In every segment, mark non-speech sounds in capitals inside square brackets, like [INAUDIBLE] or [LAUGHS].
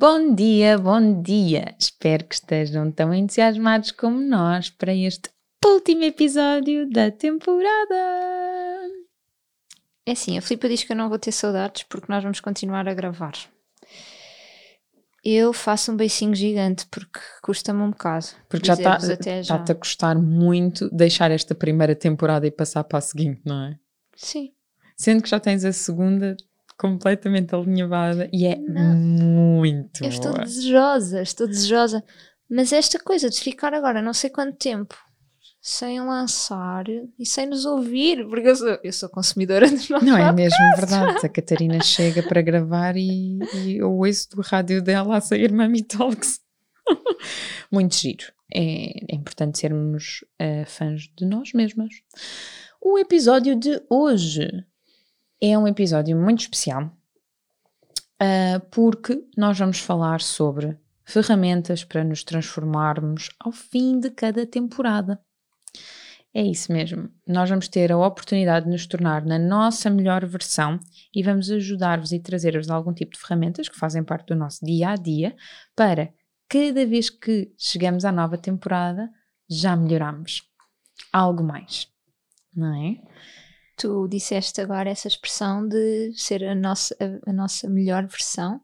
Bom dia, bom dia! Espero que estejam tão entusiasmados como nós para este último episódio da temporada! É assim, a Filipa diz que eu não vou ter saudades porque nós vamos continuar a gravar. Eu faço um beicinho gigante porque custa-me um bocado. Porque já está-te tá a custar muito deixar esta primeira temporada e passar para a seguinte, não é? Sim. Sendo que já tens a segunda completamente alinhavada e é não. muito. Eu estou desejosa, estou desejosa. Mas esta coisa de ficar agora não sei quanto tempo sem lançar e sem nos ouvir, porque eu sou, eu sou consumidora de Não é mesmo verdade. A Catarina chega para gravar e, e eu ouço do rádio dela a sair Mami Talks. [LAUGHS] Muito giro. É, é importante sermos uh, fãs de nós mesmas. O episódio de hoje é um episódio muito especial uh, porque nós vamos falar sobre ferramentas para nos transformarmos ao fim de cada temporada. É isso mesmo. Nós vamos ter a oportunidade de nos tornar na nossa melhor versão e vamos ajudar-vos e trazer-vos algum tipo de ferramentas que fazem parte do nosso dia a dia para cada vez que chegamos à nova temporada já melhoramos algo mais, não é? Tu disseste agora essa expressão de ser a nossa, a, a nossa melhor versão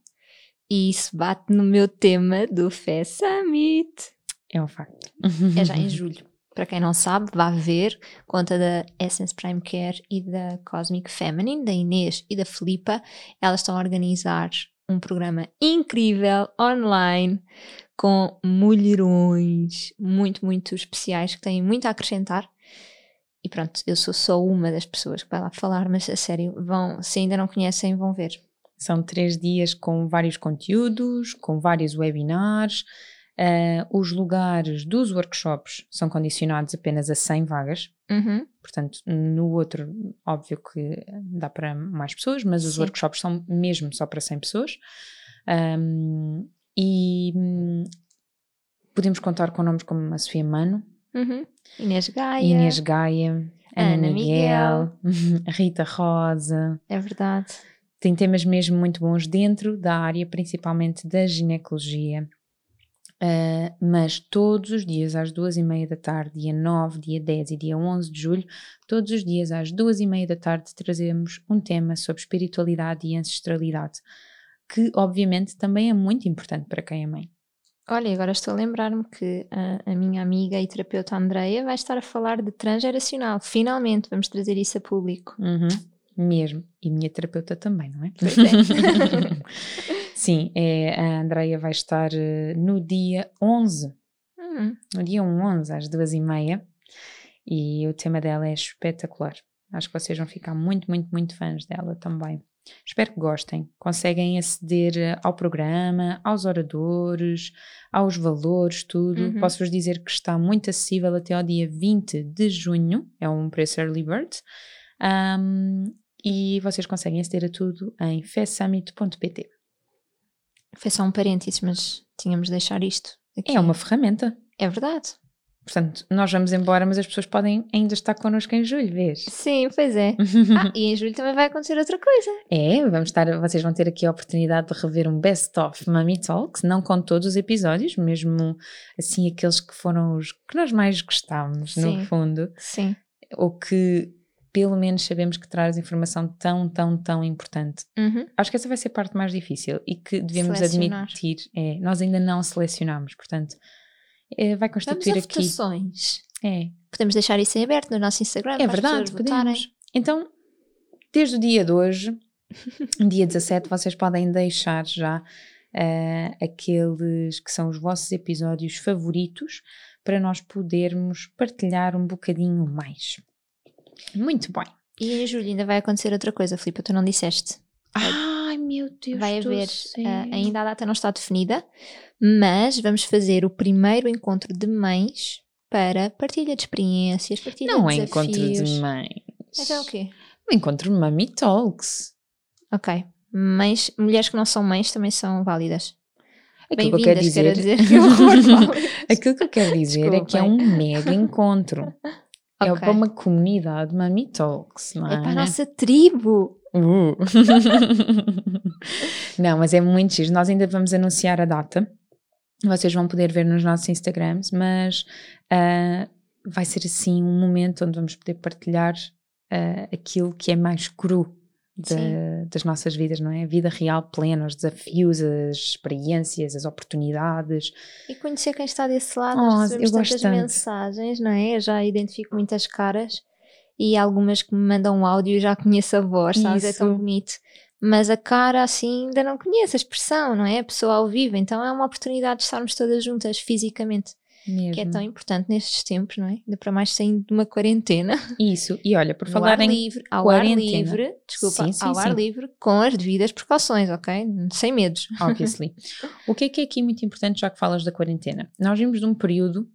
e isso bate no meu tema do Fé Summit. É um facto. É já em julho. Para quem não sabe, vá ver conta da Essence Prime Care e da Cosmic Feminine, da Inês e da Filipa. Elas estão a organizar um programa incrível online com mulherões muito, muito especiais que têm muito a acrescentar e pronto, eu sou só uma das pessoas que vai lá falar, mas a sério, vão, se ainda não conhecem, vão ver. São três dias com vários conteúdos, com vários webinars. Uh, os lugares dos workshops são condicionados apenas a 100 vagas. Uhum. Portanto, no outro, óbvio que dá para mais pessoas, mas os Sim. workshops são mesmo só para 100 pessoas. Um, e hum, podemos contar com nomes como a Sofia Mano, Uhum. Inês Gaia. Inês Gaia. Ana, Ana Miguel, Miguel. [LAUGHS] Rita Rosa. É verdade. Tem temas mesmo muito bons dentro da área, principalmente da ginecologia. Uh, mas todos os dias às duas e meia da tarde, dia 9, dia 10 e dia 11 de julho, todos os dias às duas e meia da tarde trazemos um tema sobre espiritualidade e ancestralidade, que obviamente também é muito importante para quem é mãe. Olha, agora estou a lembrar-me que a, a, minha amiga e terapeuta Andreia vai estar a falar de transgeracional. Finalmente vamos trazer isso a público. Uhum, mesmo. E minha terapeuta também, não é? Pois é. [LAUGHS] Sim, é, a Andreia vai estar uh, no dia 11. Uhum. No dia 11, às duas e meia. E o tema dela é espetacular. Acho que vocês vão ficar muito, muito, muito fãs dela também. Espero que gostem. Conseguem aceder eh, ao programa, aos oradores, aos valores, tudo. Uhum. Posso-vos dizer que está muito acessível até ao dia 20 de junho. É um preço early bird. Um, e vocês conseguem aceder a tudo em fesummit.pt. Foi só um parênteses, mas tínhamos de deixar isto. Aqui. É uma ferramenta. É verdade. Portanto, nós vamos embora, mas as pessoas podem ainda estar connosco em julho, vês? Sim, pois é. [LAUGHS] ah, e em julho também vai acontecer outra coisa. É, vamos estar, vocês vão ter aqui a oportunidade de rever um best-of Mummy Talks, não com todos os episódios, mesmo assim aqueles que foram os que nós mais gostámos, Sim. no fundo. Sim. Ou que pelo menos sabemos que traz informação tão, tão, tão importante. Uhum. Acho que essa vai ser a parte mais difícil e que devemos admitir. É, nós ainda não selecionamos, portanto é, vai constituir Vamos aqui. Votações. É. Podemos deixar isso em aberto no nosso Instagram. É verdade, podemos. Então, desde o dia de hoje, [LAUGHS] dia 17, vocês podem deixar já uh, aqueles que são os vossos episódios favoritos para nós podermos partilhar um bocadinho mais. Muito bem. E em julho ainda vai acontecer outra coisa, Filipe, tu não disseste. Ai meu Deus vai do haver, céu. ah, ainda a data não está definida, mas vamos fazer o primeiro encontro de mães para partilha de experiências, partilha Não de é encontro desafios. de mães. Então o quê? Um encontro de Mummy Talks. Ok. Mães, mulheres que não são mães também são válidas. Aquilo que eu quero Bem-vindas, quero dizer, dizer. que [LAUGHS] aquilo que eu quero dizer é que é um mega encontro. [LAUGHS] É Ok. para uma comunidade Mummy Talks, não é? É para a nossa tribo. Uh. [LAUGHS] Não, mas é muito giro. Nós ainda vamos anunciar a data. Vocês vão poder ver nos nossos Instagrams, mas ah, vai ser assim um momento onde vamos poder partilhar ah, aquilo que é mais cru Sim. das nossas vidas, não é? A vida real plena, os desafios, as experiências, as oportunidades. E conhecer quem está desse lado, Oh, recebemos tantas tanto. mensagens, não é? Eu já identifico muitas caras e algumas que me mandam um áudio já conheço a voz, sabes? É tão Isso. bonito. Mas a cara assim ainda não conheço a expressão, não é? A pessoa ao vivo, então é uma oportunidade de estarmos todas juntas fisicamente, Mesmo. que é tão importante nestes tempos, não é? Ainda para mais saindo de uma quarentena. Isso. E olha, por No falar ar em livre, ao quarentena. ar livre, desculpa, Sim, sim, ao ar sim. livre, com as devidas precauções, ok? Sem medos. obviously. [LAUGHS] o que é que é aqui muito importante, já que falas da quarentena? Nós vimos de um período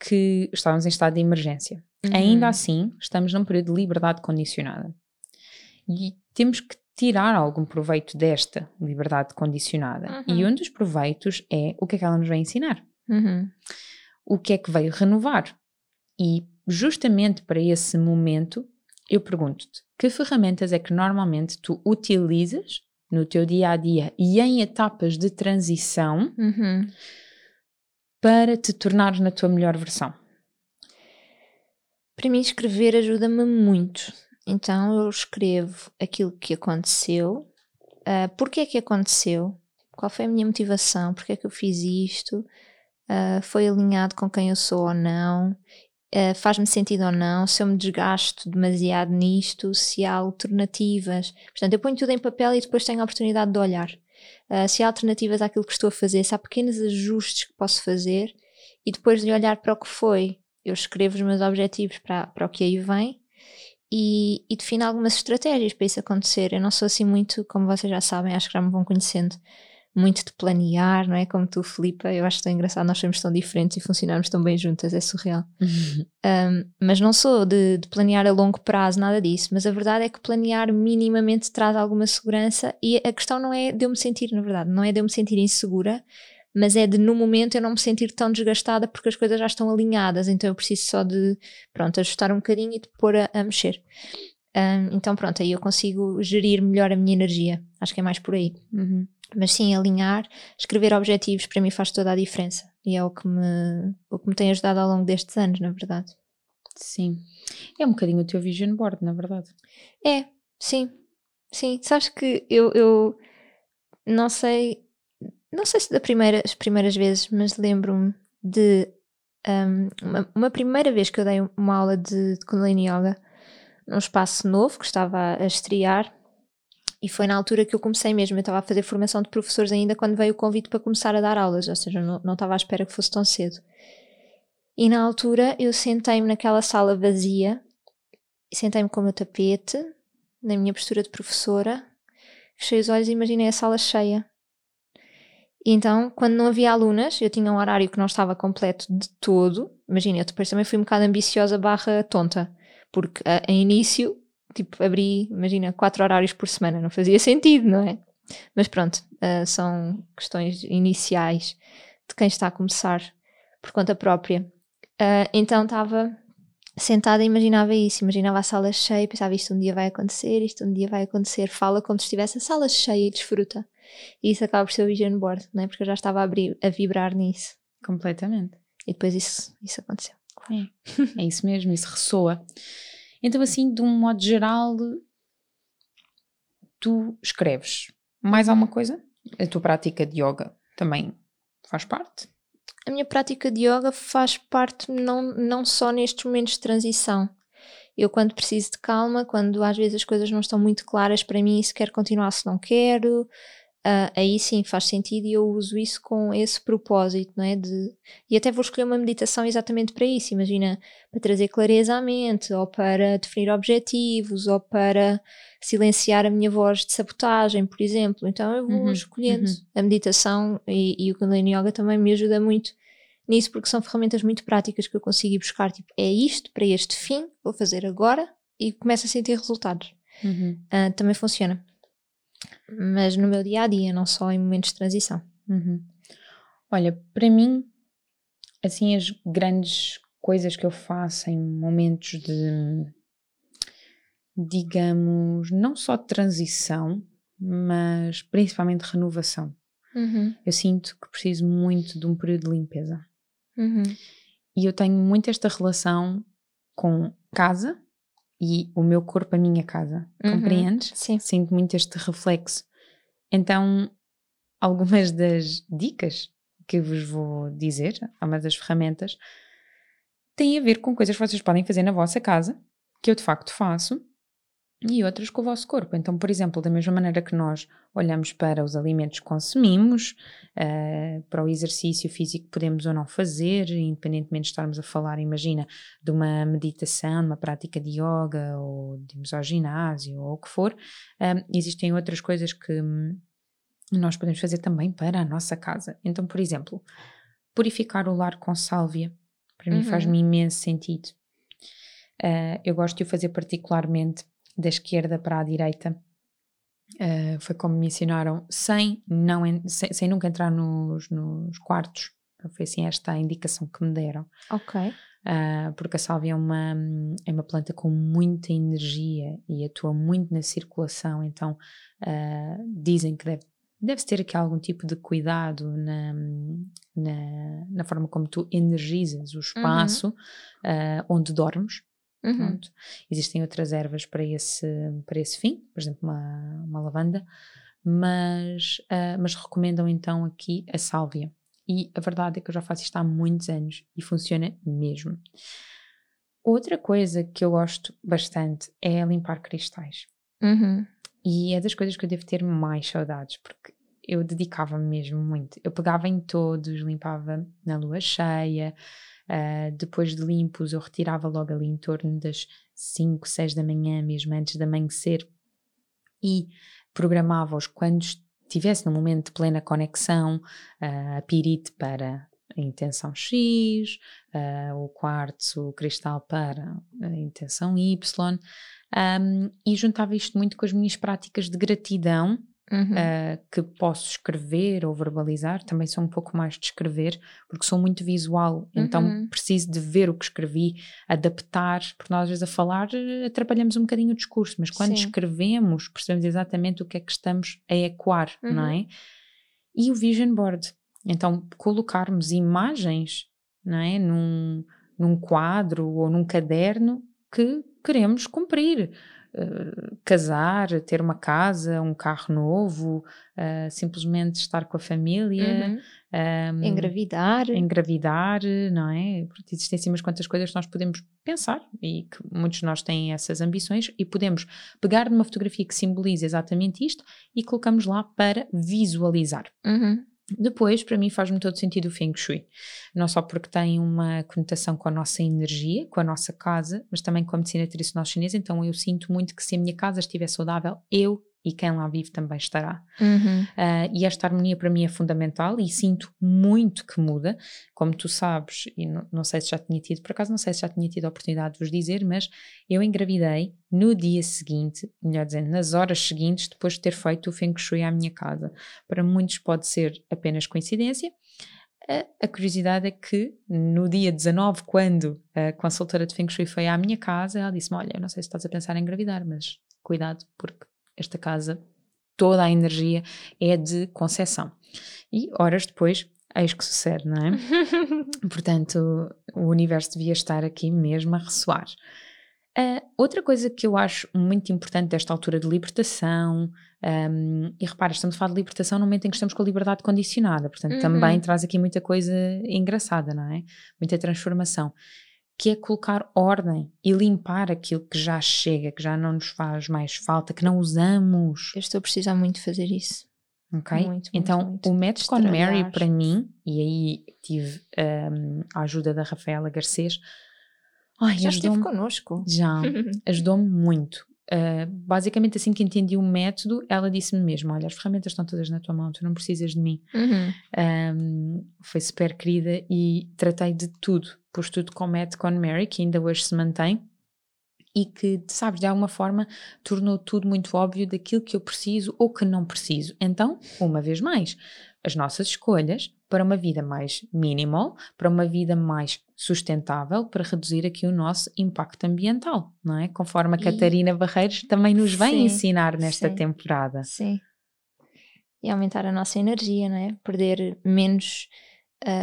que estávamos em estado de emergência. Ainda Uhum. assim, estamos num período de liberdade condicionada. E temos que tirar algum proveito desta liberdade condicionada. E Uhum. um dos proveitos é o que é que ela nos vai ensinar. Uhum. O que é que veio renovar. E justamente para esse momento, eu pergunto-te, que ferramentas é que normalmente tu utilizas no teu dia a dia e em etapas de transição Uhum. para te tornares na tua melhor versão? Para mim, escrever ajuda-me muito. Então, eu escrevo aquilo que aconteceu, uh, porque é que aconteceu, qual foi a minha motivação, porque é que eu fiz isto, uh, foi alinhado com quem eu sou ou não, uh, faz-me sentido ou não, se eu me desgasto demasiado nisto, se há alternativas. Portanto, eu ponho tudo em papel e depois tenho a oportunidade de olhar. Uh, se há alternativas àquilo que estou a fazer, se há pequenos ajustes que posso fazer e depois de olhar para o que foi, eu escrevo os meus objetivos para, para o que aí vem e, e defino algumas estratégias para isso acontecer. Eu não sou assim muito, como vocês já sabem, acho que já me vão conhecendo, muito de planear, não é? Como tu, Filipa, eu acho tão engraçado, nós somos tão diferentes e funcionamos tão bem juntas, é surreal. [LAUGHS] Um, mas não sou de, de planear a longo prazo, nada disso. Mas a verdade é que planear minimamente traz alguma segurança e a questão não é de eu me sentir, na verdade, não é de eu me sentir insegura, mas é de no momento eu não me sentir tão desgastada porque as coisas já estão alinhadas, então eu preciso só de, pronto, ajustar um bocadinho e de pôr a, a mexer. Um, então pronto, aí eu consigo gerir melhor a minha energia, acho que é mais por aí. Uhum. Mas sim, alinhar, escrever objetivos para mim faz toda a diferença e é o que me, o que me tem ajudado ao longo destes anos, na verdade. Sim. É um bocadinho o teu vision board, na verdade. É, sim, sim. Sabes que eu, eu não sei, não sei se das primeira, as primeiras vezes, mas lembro-me de um, uma, uma primeira vez que eu dei uma aula de, de Kundalini Yoga num espaço novo que estava a estrear e foi na altura que eu comecei mesmo. Eu estava a fazer formação de professores ainda quando veio o convite para começar a dar aulas, ou seja, não, não estava à espera que fosse tão cedo. E na altura eu sentei-me naquela sala vazia, sentei-me com o meu tapete, na minha postura de professora, fechei os olhos e imaginei a sala cheia. E então, quando não havia alunas, eu tinha um horário que não estava completo de todo. Imagina, eu depois também fui um bocado ambiciosa barra tonta, porque a, a início, tipo, abri, imagina, quatro horários por semana, não fazia sentido, não é? Mas pronto, uh, são questões iniciais de quem está a começar por conta própria. Uh, então estava sentada e imaginava isso, imaginava a sala cheia, pensava isto um dia vai acontecer, isto um dia vai acontecer, fala como se estivesse a sala cheia e desfruta. E isso acaba por ser o vision board, não é? Porque eu já estava a, abrir, a vibrar nisso. Completamente. E depois isso, isso aconteceu. É. é isso mesmo, isso ressoa. Então, assim, de um modo geral, tu escreves mais alguma coisa? A tua prática de yoga também faz parte? A minha prática de yoga faz parte não, não só nestes momentos de transição. Eu, quando preciso de calma, quando às vezes as coisas não estão muito claras para mim, se quero continuar, se não quero, uh, aí sim faz sentido e eu uso isso com esse propósito, não é? De, e até vou escolher uma meditação exatamente para isso. Imagina, para trazer clareza à mente, ou para definir objetivos, ou para silenciar a minha voz de sabotagem, por exemplo. Então eu vou uhum, escolhendo. Uhum. A meditação e, e o Kundalini Yoga também me ajuda muito nisso, porque são ferramentas muito práticas que eu consigo ir buscar. Tipo, é isto para este fim, vou fazer agora e começo a sentir resultados. Uhum. Uh, também funciona mas no meu dia a dia, não só em momentos de transição. Uhum. Olha, para mim, assim, as grandes coisas que eu faço em momentos de, digamos, não só transição, mas principalmente renovação. Uhum. Eu sinto que preciso muito de um período de limpeza. Uhum. E eu tenho muito esta relação com casa e o meu corpo, a minha casa. Uhum. Compreendes? Sim. Sinto muito este reflexo. Então, algumas das dicas que vos vou dizer, algumas das ferramentas, têm a ver com coisas que vocês podem fazer na vossa casa, que eu de facto faço, e outras com o vosso corpo. Então, por exemplo, da mesma maneira que nós olhamos para os alimentos que consumimos, uh, para o exercício físico que podemos ou não fazer, independentemente de estarmos a falar, imagina, de uma meditação, de uma prática de yoga, ou de irmos ao ginásio, ou o que for, uh, existem outras coisas que hum, nós podemos fazer também para a nossa casa. Então, por exemplo, purificar o lar com sálvia, para uhum. mim faz-me imenso sentido. Uh, eu gosto de o fazer particularmente da esquerda para a direita. Uh, foi como me ensinaram, sem, não, sem, sem nunca entrar nos, nos quartos. Foi assim esta a indicação que me deram. Ok. Uh, porque a sálvia é uma, é uma planta com muita energia e atua muito na circulação, então uh, dizem que deve, deve ter aqui algum tipo de cuidado na, na, na forma como tu energizas o espaço uhum. uh, onde dormes. Uhum. Existem outras ervas para esse, para esse fim, por exemplo, uma, uma lavanda, mas, uh, mas recomendam então aqui a sálvia. E a verdade é que eu já faço isto há muitos anos e funciona mesmo. Outra coisa que eu gosto bastante é limpar cristais. Uhum. E é das coisas que eu devo ter mais saudades, porque eu dedicava-me mesmo muito. Eu pegava em todos, limpava na lua cheia, Uh, depois de limpos, eu retirava logo ali em torno das 5, 6 da manhã, mesmo antes de amanhecer, e programava-os quando estivesse no momento de plena conexão, uh, a pirite para a intenção X, uh, o quartzo, o cristal para a intenção Y, um, e juntava isto muito com as minhas práticas de gratidão Uhum. Uh, que posso escrever ou verbalizar, também sou um pouco mais de escrever, porque sou muito visual, então uhum. então preciso de ver o que escrevi, adaptar, porque nós às vezes a falar eh, atrapalhamos um bocadinho o discurso, mas quando Sim. escrevemos percebemos exatamente o que é que estamos a ecoar, uhum. não é? E o vision board, então colocarmos imagens, não é? Num, num quadro ou num caderno que queremos cumprir uh, casar, ter uma casa, um carro novo, uh, simplesmente estar com a família, uhum. um, engravidar. Engravidar, não é? Porque existem assim umas quantas coisas que nós podemos pensar e que muitos de nós têm essas ambições e podemos pegar numa fotografia que simboliza exatamente isto e colocamos lá para visualizar. Uhum. Depois, para mim, faz-me todo sentido o Feng Shui. Não só porque tem uma conotação com a nossa energia, com a nossa casa, mas também com a medicina tradicional chinesa. Então, eu sinto muito que se a minha casa estiver saudável, eu e quem lá vive também estará. Uhum. Uh, e esta harmonia para mim é fundamental e sinto muito que muda, como tu sabes, e não, não, sei se já tinha tido, por acaso não sei se já tinha tido a oportunidade de vos dizer, mas eu engravidei no dia seguinte, melhor dizendo, nas horas seguintes, depois de ter feito o Feng Shui à minha casa. Para muitos pode ser apenas coincidência, a curiosidade é que no dia 19, quando a consultora de Feng Shui foi à minha casa, ela disse-me: Olha, eu não sei se estás a pensar em engravidar, mas cuidado, porque esta casa, toda a energia é de concessão. E horas depois, eis que sucede, não é? [LAUGHS] Portanto, o universo devia estar aqui mesmo a ressoar. Uh, outra coisa que eu acho muito importante desta altura de libertação, um, e repara, estamos a falar de libertação no momento em que estamos com a liberdade condicionada, portanto, uhum. também traz aqui muita coisa engraçada, não é? Muita transformação que é colocar ordem e limpar aquilo que já chega, que já não nos faz mais falta, que não usamos. Eu estou a precisar muito de fazer isso. Ok? Muito, muito, então, muito. o método com Mary para mim, e aí tive hum, a ajuda da Rafaela Garcês, ai, Já esteve connosco. já, [LAUGHS] ajudou-me muito. Uh, basicamente, assim que entendi o método, ela disse-me mesmo: Olha, as ferramentas estão todas na tua mão, tu não precisas de mim. Uhum. Um, foi super querida e tratei de tudo. Pus tudo com o método com Mary, que ainda hoje se mantém e que, sabes, de alguma forma tornou tudo muito óbvio daquilo que eu preciso ou que não preciso. Então, uma vez mais, as nossas escolhas para uma vida mais minimal, para uma vida mais sustentável, para reduzir aqui o nosso impacto ambiental, não é? Conforme a E- Catarina Barreiros também nos vem Sim, ensinar nesta sim. temporada. Sim. E aumentar a nossa energia, não é? Perder menos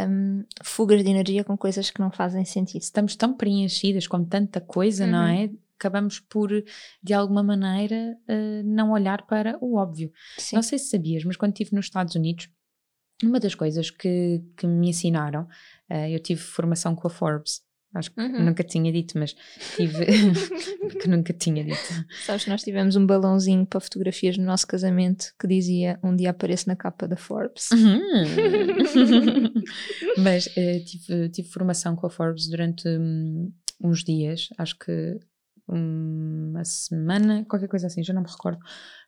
hum, fugas de energia com coisas que não fazem sentido. estamos tão preenchidas com tanta coisa, não Uhum. é? Acabamos por, de alguma maneira, eh, não olhar para o óbvio. Sim. Não sei se sabias, mas quando estive nos Estados Unidos, uma das coisas que, que me ensinaram, eh, eu tive formação com a Forbes. Acho que Uhum. nunca tinha dito, mas tive. [LAUGHS] [LAUGHS] que nunca tinha dito. Sabes que nós tivemos um balãozinho para fotografias no nosso casamento que dizia um dia apareço na capa da Forbes. Uhum. [LAUGHS] Mas eh, tive, tive formação com a Forbes durante hum, uns dias, acho que uma semana, qualquer coisa assim, já não me recordo.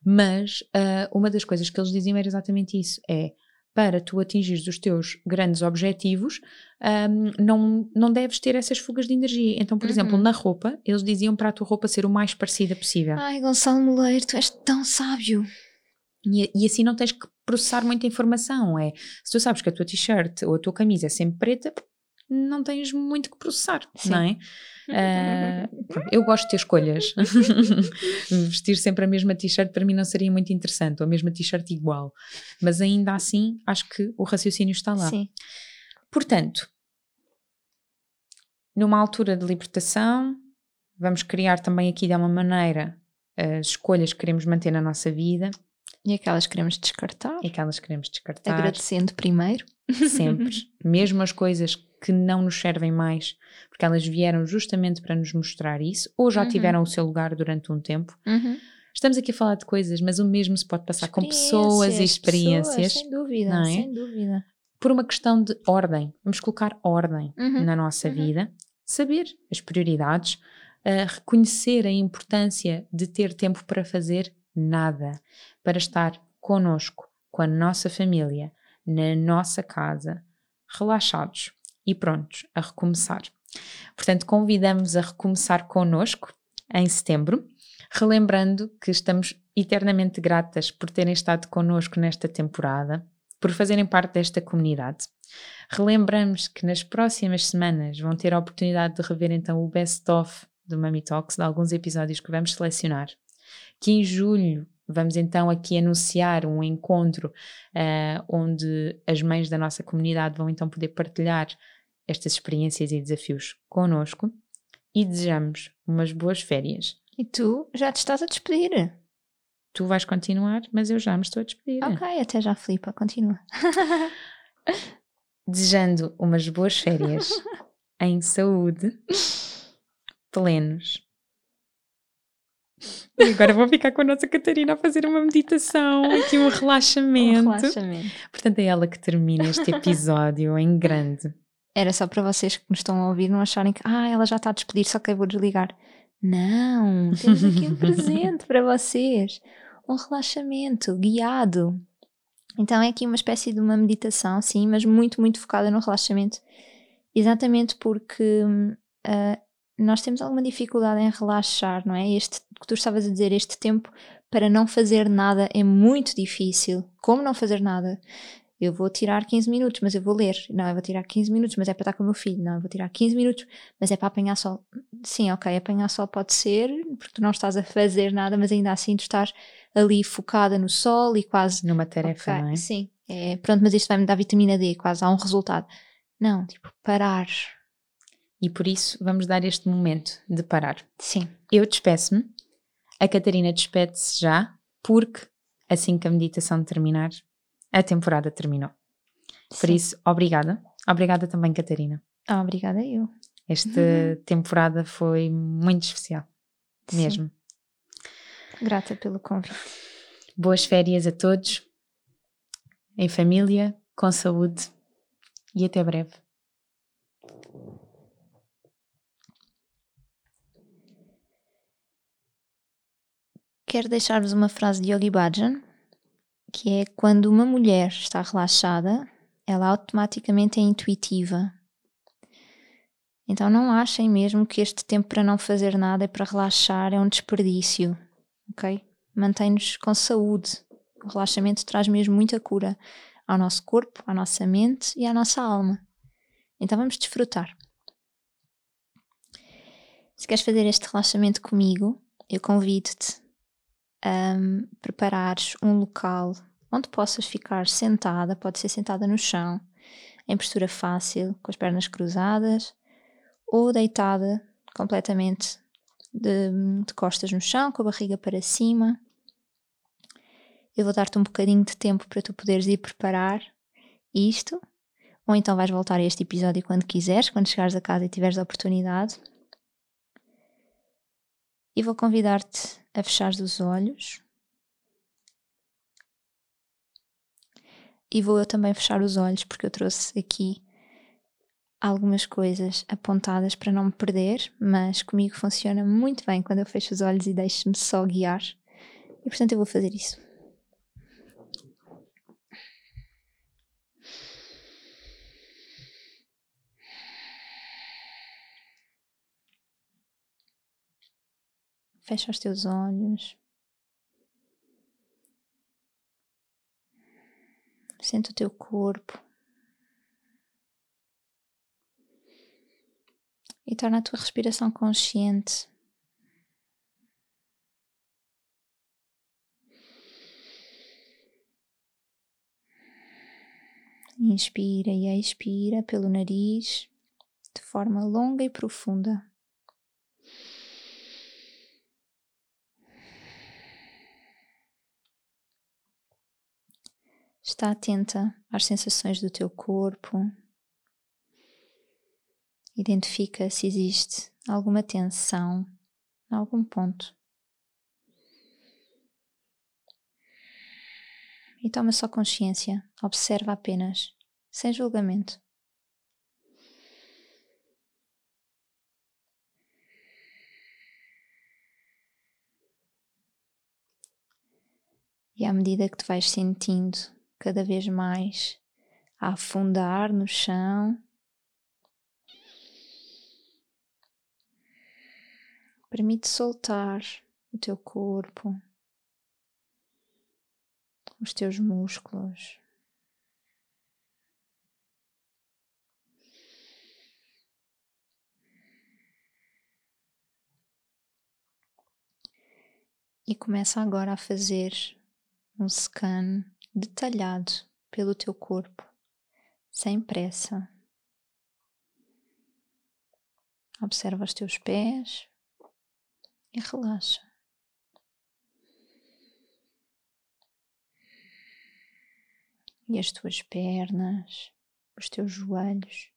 Mas ah, uma das coisas que eles diziam era exatamente isso: é para tu atingires os teus grandes objetivos, hum, não, não deves ter essas fugas de energia. Então, por exemplo, Uhum. na roupa, eles diziam para a tua roupa ser o mais parecida possível. Ai, Gonçalo Moleiro, tu és tão sábio. E, e assim não tens que processar muita informação. É, se tu sabes que a tua t-shirt ou a tua camisa é sempre preta, não tens muito que processar, Sim. não é? [LAUGHS] Ah, pronto, eu gosto de ter escolhas. [LAUGHS] Vestir sempre a mesma t-shirt para mim não seria muito interessante, ou a mesma t-shirt igual. Mas ainda assim, acho que o raciocínio está lá. Sim. Portanto, numa altura de libertação, vamos criar também aqui de uma maneira as escolhas que queremos manter na nossa vida E aquelas que queremos descartar, e aquelas que queremos descartar. agradecendo primeiro. sempre, [LAUGHS] mesmo as coisas que não nos servem mais, porque elas vieram justamente para nos mostrar isso, ou já Uhum. tiveram o seu lugar durante um tempo. Uhum. Estamos aqui a falar de coisas, mas o mesmo se pode passar com pessoas e experiências, pessoas, sem dúvida, é? sem dúvida. por uma questão de ordem. Vamos colocar ordem Uhum. na nossa Uhum. vida, saber as prioridades, uh, reconhecer a importância de ter tempo para fazer nada, para estar connosco, com a nossa família, na nossa casa, relaxados e prontos a recomeçar. Portanto, convidamos a recomeçar connosco em setembro, relembrando que estamos eternamente gratas por terem estado connosco nesta temporada, por fazerem parte desta comunidade. Relembramos que nas próximas semanas vão ter a oportunidade de rever então o best-of do Mami Talks, de alguns episódios que vamos selecionar. Que em julho vamos então aqui anunciar um encontro ah, onde as mães da nossa comunidade vão então poder partilhar estas experiências e desafios connosco e desejamos umas boas férias. E tu já te estás a despedir. Tu vais continuar, mas eu já me estou a despedir. Ok, até já, Filipa, continua. [LAUGHS] Desejando umas boas férias [LAUGHS] em saúde, plenos. E agora vou ficar com a nossa Catarina a fazer uma meditação, aqui um [LAUGHS] relaxamento. Um relaxamento. Portanto, é ela que termina este episódio em grande. Era só para vocês que nos estão a ouvir não acharem que ah, ela já está a despedir, só que eu vou desligar. Não, temos aqui um [LAUGHS] presente para vocês. Um relaxamento guiado. Então é aqui uma espécie de uma meditação, sim, mas muito, muito focada no relaxamento. Exatamente porque hum, ah, nós temos alguma dificuldade em relaxar, não é? Este que tu estavas a dizer, este tempo para não fazer nada é muito difícil. Como não fazer nada? Eu vou tirar 15 minutos, mas eu vou ler. Não, eu vou tirar 15 minutos, mas é para estar com o meu filho. Não, eu vou tirar 15 minutos, mas é para apanhar sol. Sim, ok, apanhar sol pode ser, porque tu não estás a fazer nada, mas ainda assim tu estás ali focada no sol e quase. Numa tarefa, Ok, não é? Sim, é, pronto, mas isto vai-me dar vitamina D, quase há um resultado. Não, tipo, parar. E por isso vamos dar este momento de parar. Sim, Eu despeço-me, a Catarina despede-se já, porque assim que a meditação terminar, a temporada terminou. Por sim. isso, obrigada. Obrigada também, Catarina. Ah, obrigada eu. Esta Uhum. temporada foi muito especial, Sim. mesmo. Grata pelo convite. Boas férias a todos em família, com saúde e até breve. Quero deixar-vos uma frase de Yogi Bhajan, que é quando uma mulher está relaxada, ela automaticamente é intuitiva. Então não achem mesmo que este tempo para não fazer nada e para relaxar é um desperdício, ok? Mantém-nos com saúde. O relaxamento traz mesmo muita cura ao nosso corpo, à nossa mente e à nossa alma. Então vamos desfrutar. Se queres fazer este relaxamento comigo, eu convido-te um, preparares um local onde possas ficar sentada, pode ser sentada no chão, em postura fácil, com as pernas cruzadas, ou deitada completamente de, de costas no chão, com a barriga para cima. Eu vou dar-te um bocadinho de tempo para tu poderes ir preparar isto, ou então vais voltar a este episódio quando quiseres, quando chegares a casa e tiveres a oportunidade. E vou convidar-te a fechar os olhos. E vou eu também fechar os olhos porque eu trouxe aqui algumas coisas apontadas para não me perder, mas comigo funciona muito bem quando eu fecho os olhos e deixo-me só guiar. E portanto eu vou fazer isso. Fecha os teus olhos. Sente o teu corpo. E torna a tua respiração consciente. Inspira e expira pelo nariz de forma longa e profunda. Está atenta às sensações do teu corpo. Identifica se existe alguma tensão em algum ponto. E toma só consciência, observa apenas, sem julgamento. E à medida que te vais sentindo cada vez mais a afundar no chão. Permite soltar o teu corpo, os teus músculos. E começa agora a fazer um scan detalhado pelo teu corpo, sem pressa. Observa os teus pés e relaxa. E as tuas pernas, os teus joelhos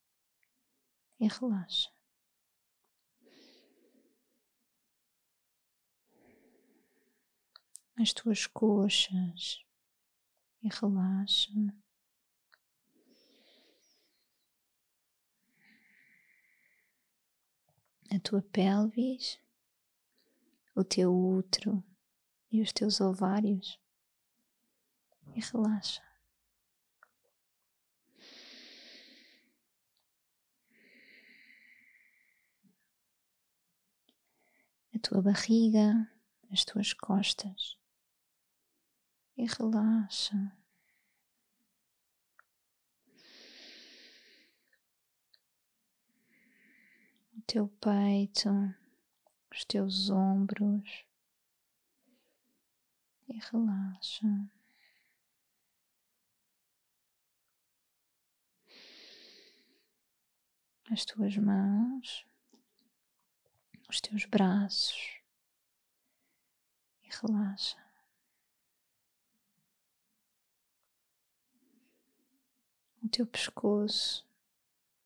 e relaxa. As tuas coxas, e relaxa. A tua pelvis, o teu útero e os teus ovários e relaxa. A tua barriga, as tuas costas e relaxa. O teu peito, os teus ombros e relaxa. As tuas mãos, os teus braços e relaxa. o teu pescoço,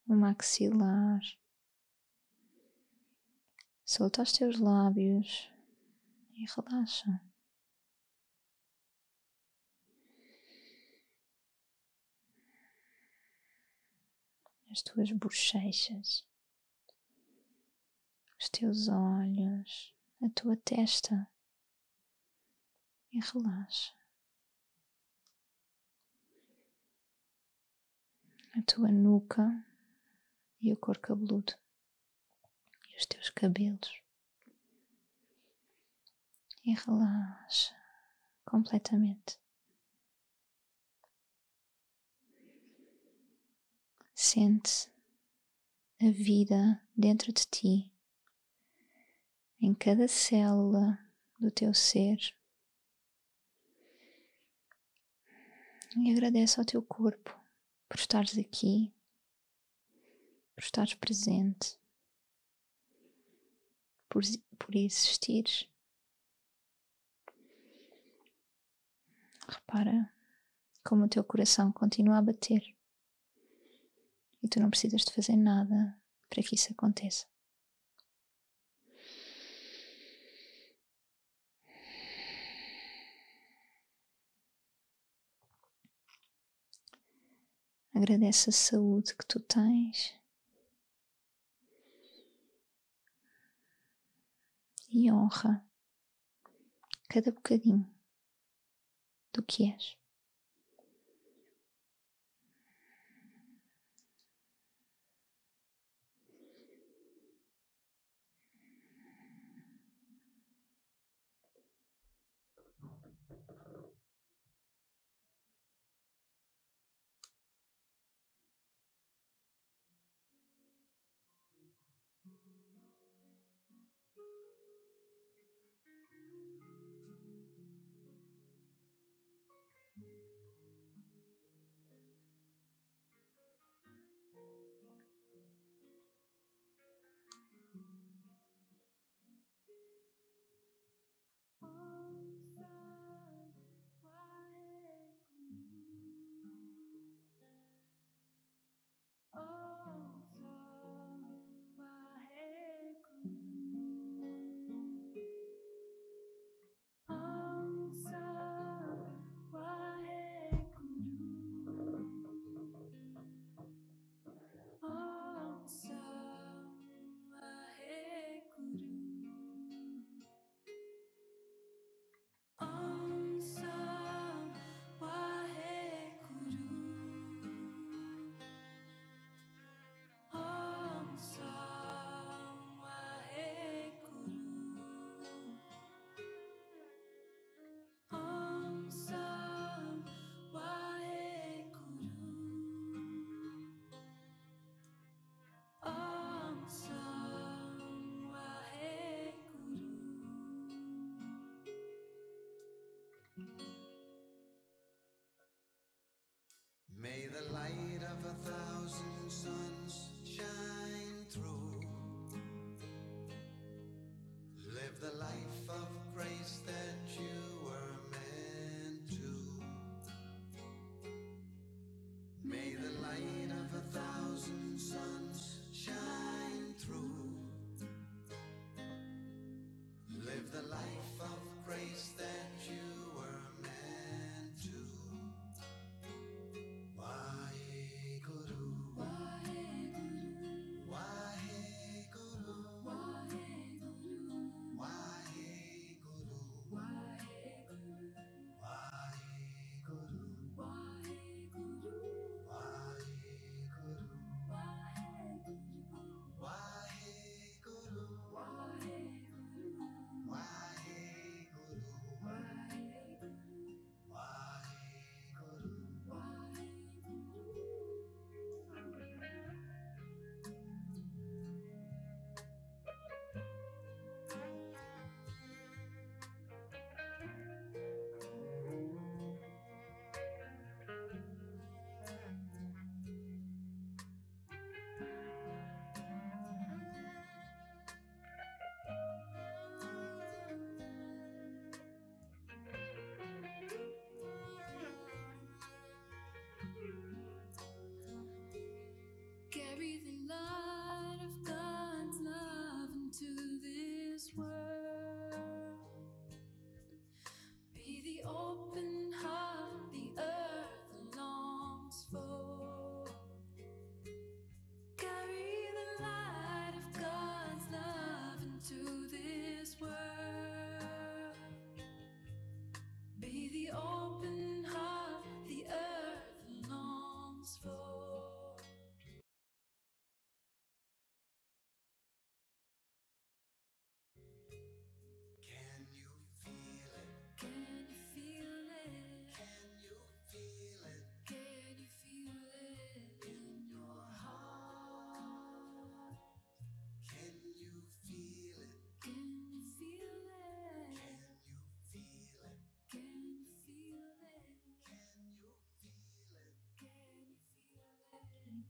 o maxilar. Solta os teus lábios e relaxa. As tuas bochechas, os teus olhos, a tua testa e relaxa. A tua nuca e o couro cabeludo e os teus cabelos. E relaxa completamente. Sente a vida dentro de ti, em cada célula do teu ser. E agradece ao teu corpo por estares aqui, por estares presente, por, por existir. Repara como o teu coração continua a bater e tu não precisas de fazer nada para que isso aconteça. Agradece a saúde que tu tens e honra cada bocadinho do que és. The light of a thousand suns shine through. Live the life of grace that you were meant to. May the light of a thousand suns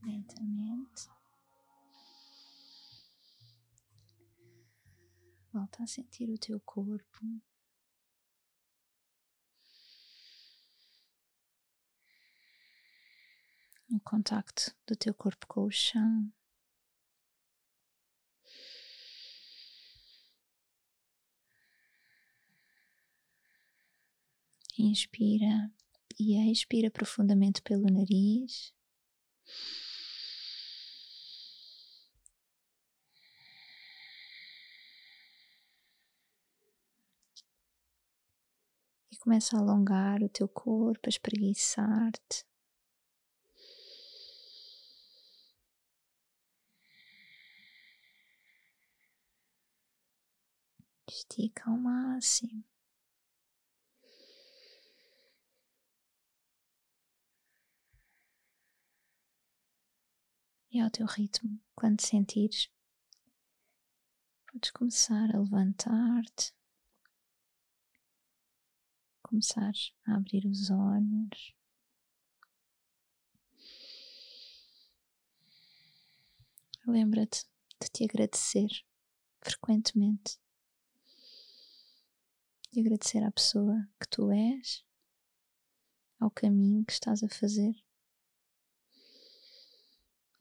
lentamente. Volta a sentir o teu corpo. O contacto do teu corpo com o chão. Inspira e expira profundamente pelo nariz. Começa a alongar o teu corpo, a espreguiçar-te. Estica ao máximo. E ao teu ritmo, quando sentires, podes começar a levantar-te, começar a abrir os olhos. Lembra-te de te agradecer frequentemente, de agradecer à pessoa que tu és, ao caminho que estás a fazer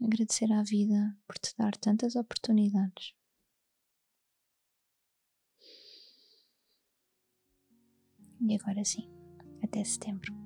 agradecer à vida por te dar tantas oportunidades. E agora sim, até setembro.